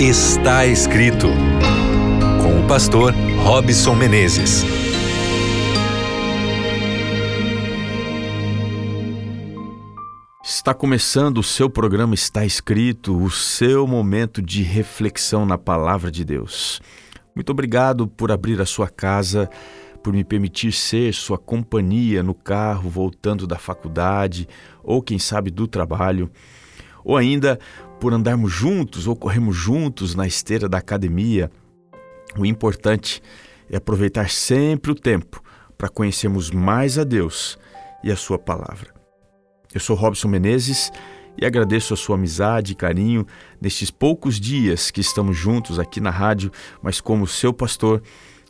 Está escrito com o pastor Robson Menezes. Está começando o seu programa Está Escrito, o seu momento de reflexão na palavra de Deus. Muito obrigado por abrir a sua casa, por me permitir ser sua companhia no carro, voltando da faculdade ou, quem sabe, do trabalho, ou ainda por andarmos juntos ou corrermos juntos na esteira da academia. O importante é aproveitar sempre o tempo para conhecermos mais a Deus e a Sua palavra. Eu sou Robson Menezes e agradeço a sua amizade e carinho nestes poucos dias que estamos juntos aqui na rádio, mas como seu pastor,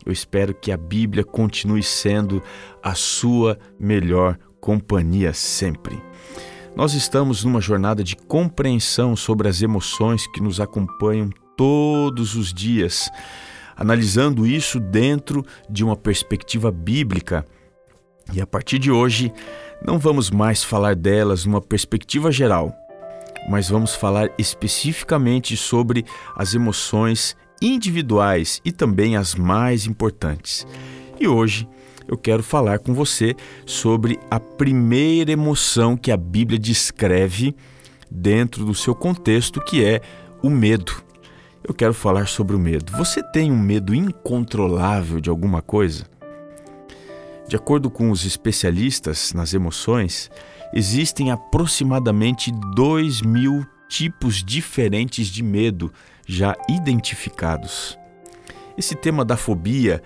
eu espero que a Bíblia continue sendo a sua melhor companhia sempre. Nós estamos numa jornada de compreensão sobre as emoções que nos acompanham todos os dias, analisando isso dentro de uma perspectiva bíblica. E a partir de hoje, não vamos mais falar delas numa perspectiva geral, mas vamos falar especificamente sobre as emoções individuais e também as mais importantes. E hoje eu quero falar com você sobre a primeira emoção que a Bíblia descreve dentro do seu contexto, que é o medo. Eu quero falar sobre o medo. Você tem um medo incontrolável de alguma coisa? De acordo com os especialistas nas emoções, existem aproximadamente 2 mil tipos diferentes de medo já identificados. Esse tema da fobia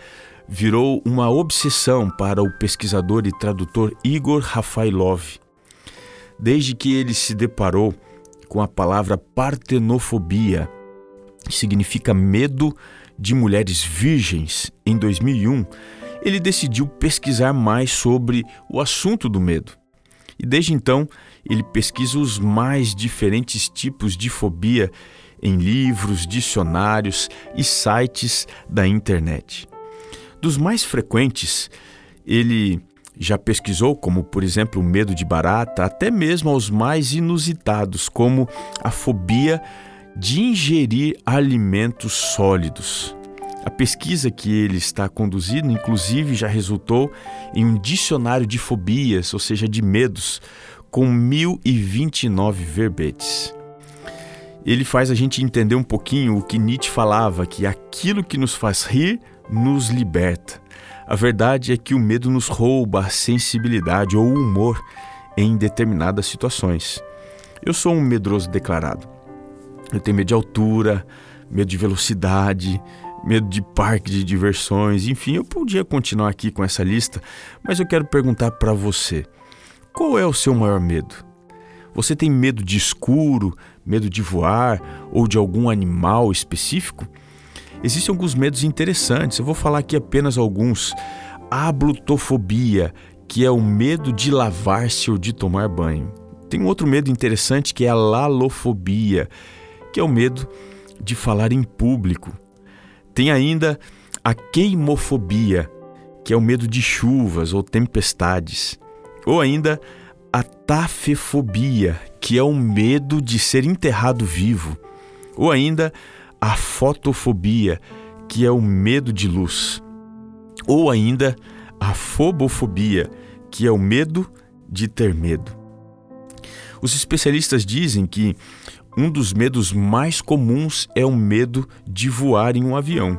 virou uma obsessão para o pesquisador e tradutor Igor Rafailov. Desde que ele se deparou com a palavra partenofobia, que significa medo de mulheres virgens, em 2001, ele decidiu pesquisar mais sobre o assunto do medo. E desde então, ele pesquisa os mais diferentes tipos de fobia em livros, dicionários e sites da internet. Dos mais frequentes, ele já pesquisou, como por exemplo o medo de barata, até mesmo aos mais inusitados, como a fobia de ingerir alimentos sólidos. A pesquisa que ele está conduzindo, inclusive, já resultou em um dicionário de fobias, ou seja, de medos, com 1029 verbetes. Ele faz a gente entender um pouquinho o que Nietzsche falava, que aquilo que nos faz rir nos liberta. A verdade é que o medo nos rouba a sensibilidade ou o humor em determinadas situações. Eu sou um medroso declarado. Eu tenho medo de altura, medo de velocidade, medo de parque de diversões, enfim, eu podia continuar aqui com essa lista, mas eu quero perguntar para você: qual é o seu maior medo? Você tem medo de escuro, medo de voar ou de algum animal específico? Existem alguns medos interessantes, eu vou falar aqui apenas alguns. A blutofobia, que é o medo de lavar-se ou de tomar banho. Tem um outro medo interessante que é a lalofobia, que é o medo de falar em público. Tem ainda a queimofobia, que é o medo de chuvas ou tempestades. Ou ainda a tafefobia, que é o medo de ser enterrado vivo. Ou ainda a fotofobia, que é o medo de luz, ou ainda a fobofobia, que é o medo de ter medo. Os especialistas dizem que um dos medos mais comuns é o medo de voar em um avião.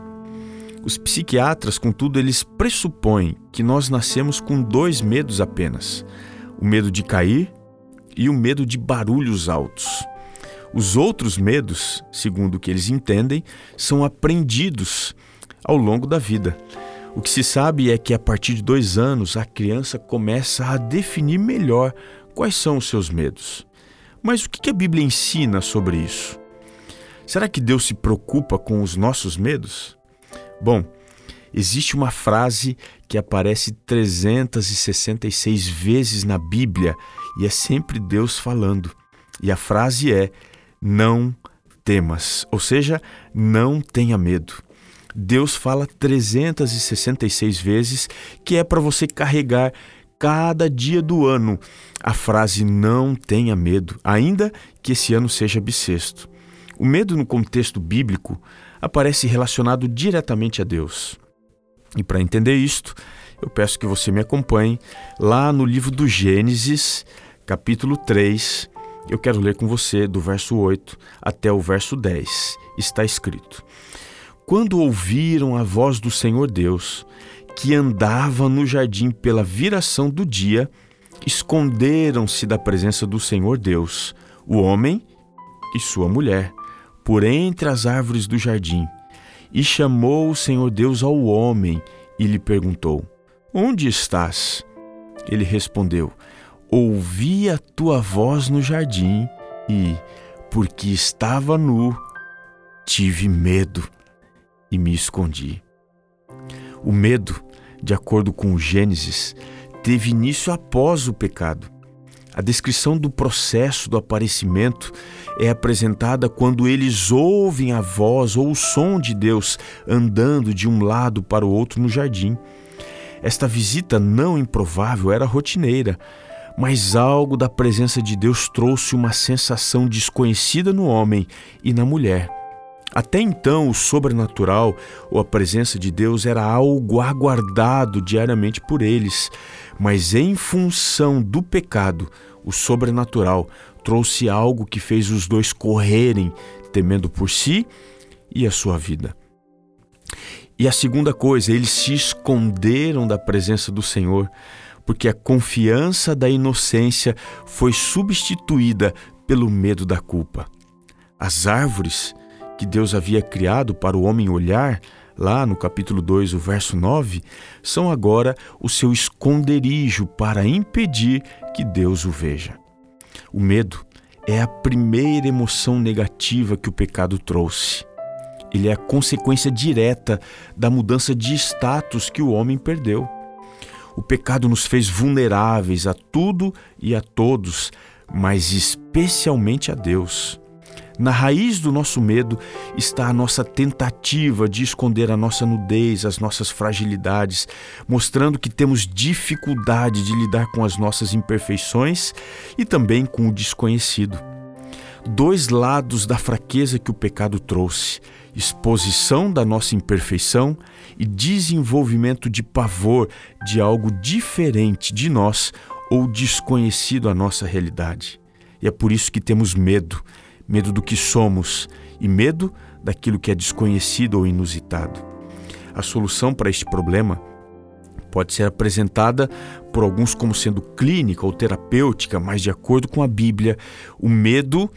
Os psiquiatras, contudo, eles pressupõem que nós nascemos com dois medos apenas: o medo de cair e o medo de barulhos altos. Os outros medos, segundo o que eles entendem, são aprendidos ao longo da vida. O que se sabe é que a partir de dois anos a criança começa a definir melhor quais são os seus medos. Mas o que a Bíblia ensina sobre isso? Será que Deus se preocupa com os nossos medos? Bom, existe uma frase que aparece 366 vezes na Bíblia e é sempre Deus falando. E a frase é: não temas, ou seja, não tenha medo. Deus fala 366 vezes que é para você carregar cada dia do ano a frase não tenha medo, ainda que esse ano seja bissexto. O medo no contexto bíblico aparece relacionado diretamente a Deus. E para entender isto, eu peço que você me acompanhe lá no livro do Gênesis, capítulo 3. Eu quero ler com você do verso 8 até o verso 10. Está escrito: Quando ouviram a voz do Senhor Deus, que andava no jardim pela viração do dia, esconderam-se da presença do Senhor Deus, o homem e sua mulher, por entre as árvores do jardim. E chamou o Senhor Deus ao homem e lhe perguntou: Onde estás? Ele respondeu: Ouvi a tua voz no jardim e, porque estava nu, tive medo e me escondi. O medo, de acordo com Gênesis, teve início após o pecado. A descrição do processo do aparecimento é apresentada quando eles ouvem a voz ou o som de Deus andando de um lado para o outro no jardim. Esta visita não improvável era rotineira, mas algo da presença de Deus trouxe uma sensação desconhecida no homem e na mulher. Até então, o sobrenatural ou a presença de Deus era algo aguardado diariamente por eles, mas em função do pecado, o sobrenatural trouxe algo que fez os dois correrem, temendo por si e a sua vida. E a segunda coisa, eles se esconderam da presença do Senhor, porque a confiança da inocência foi substituída pelo medo da culpa. As árvores que Deus havia criado para o homem olhar, lá no capítulo 2, o verso 9, são agora o seu esconderijo para impedir que Deus o veja. O medo é a primeira emoção negativa que o pecado trouxe. Ele é a consequência direta da mudança de status que o homem perdeu. O pecado nos fez vulneráveis a tudo e a todos, mas especialmente a Deus. Na raiz do nosso medo está a nossa tentativa de esconder a nossa nudez, as nossas fragilidades, mostrando que temos dificuldade de lidar com as nossas imperfeições e também com o desconhecido. Dois lados da fraqueza que o pecado trouxe: exposição da nossa imperfeição e desenvolvimento de pavor de algo diferente de nós ou desconhecido à nossa realidade. E é por isso que temos medo medo do que somos e medo daquilo que é desconhecido ou inusitado. A solução para este problema pode ser apresentada por alguns como sendo clínica ou terapêutica, mas de acordo com a Bíblia, o medo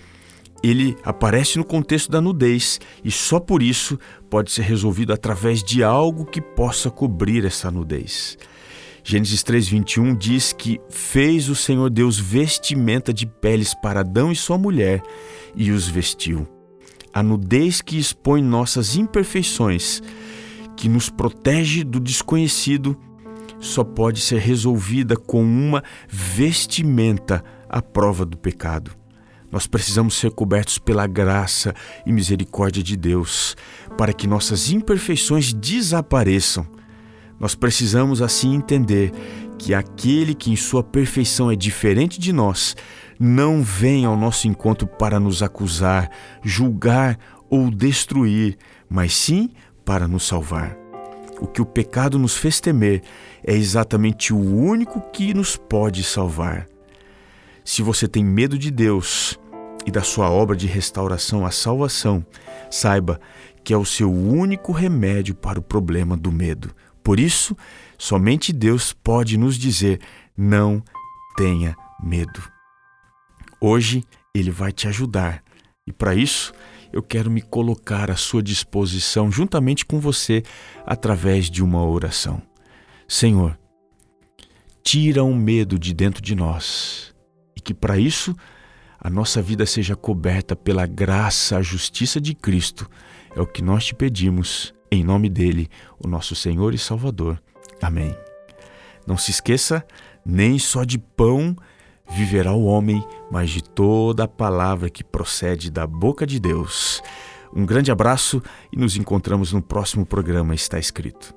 ele aparece no contexto da nudez e só por isso pode ser resolvido através de algo que possa cobrir essa nudez. Gênesis 3:21 diz que fez o Senhor Deus vestimenta de peles para Adão e sua mulher e os vestiu. A nudez que expõe nossas imperfeições, que nos protege do desconhecido, só pode ser resolvida com uma vestimenta à prova do pecado. Nós precisamos ser cobertos pela graça e misericórdia de Deus, para que nossas imperfeições desapareçam nós precisamos assim entender que aquele que em sua perfeição é diferente de nós não vem ao nosso encontro para nos acusar, julgar ou destruir, mas sim para nos salvar. O que o pecado nos fez temer é exatamente o único que nos pode salvar. Se você tem medo de Deus e da sua obra de restauração à salvação, saiba que é o seu único remédio para o problema do medo. Por isso, somente Deus pode nos dizer: não tenha medo. Hoje Ele vai te ajudar e para isso eu quero me colocar à sua disposição juntamente com você através de uma oração. Senhor, tira o medo de dentro de nós que para isso a nossa vida seja coberta pela graça, a justiça de Cristo. É o que nós te pedimos em nome dele, o nosso Senhor e Salvador. Amém. Não se esqueça, nem só de pão viverá o homem, mas de toda a palavra que procede da boca de Deus. Um grande abraço e nos encontramos no próximo programa Está Escrito.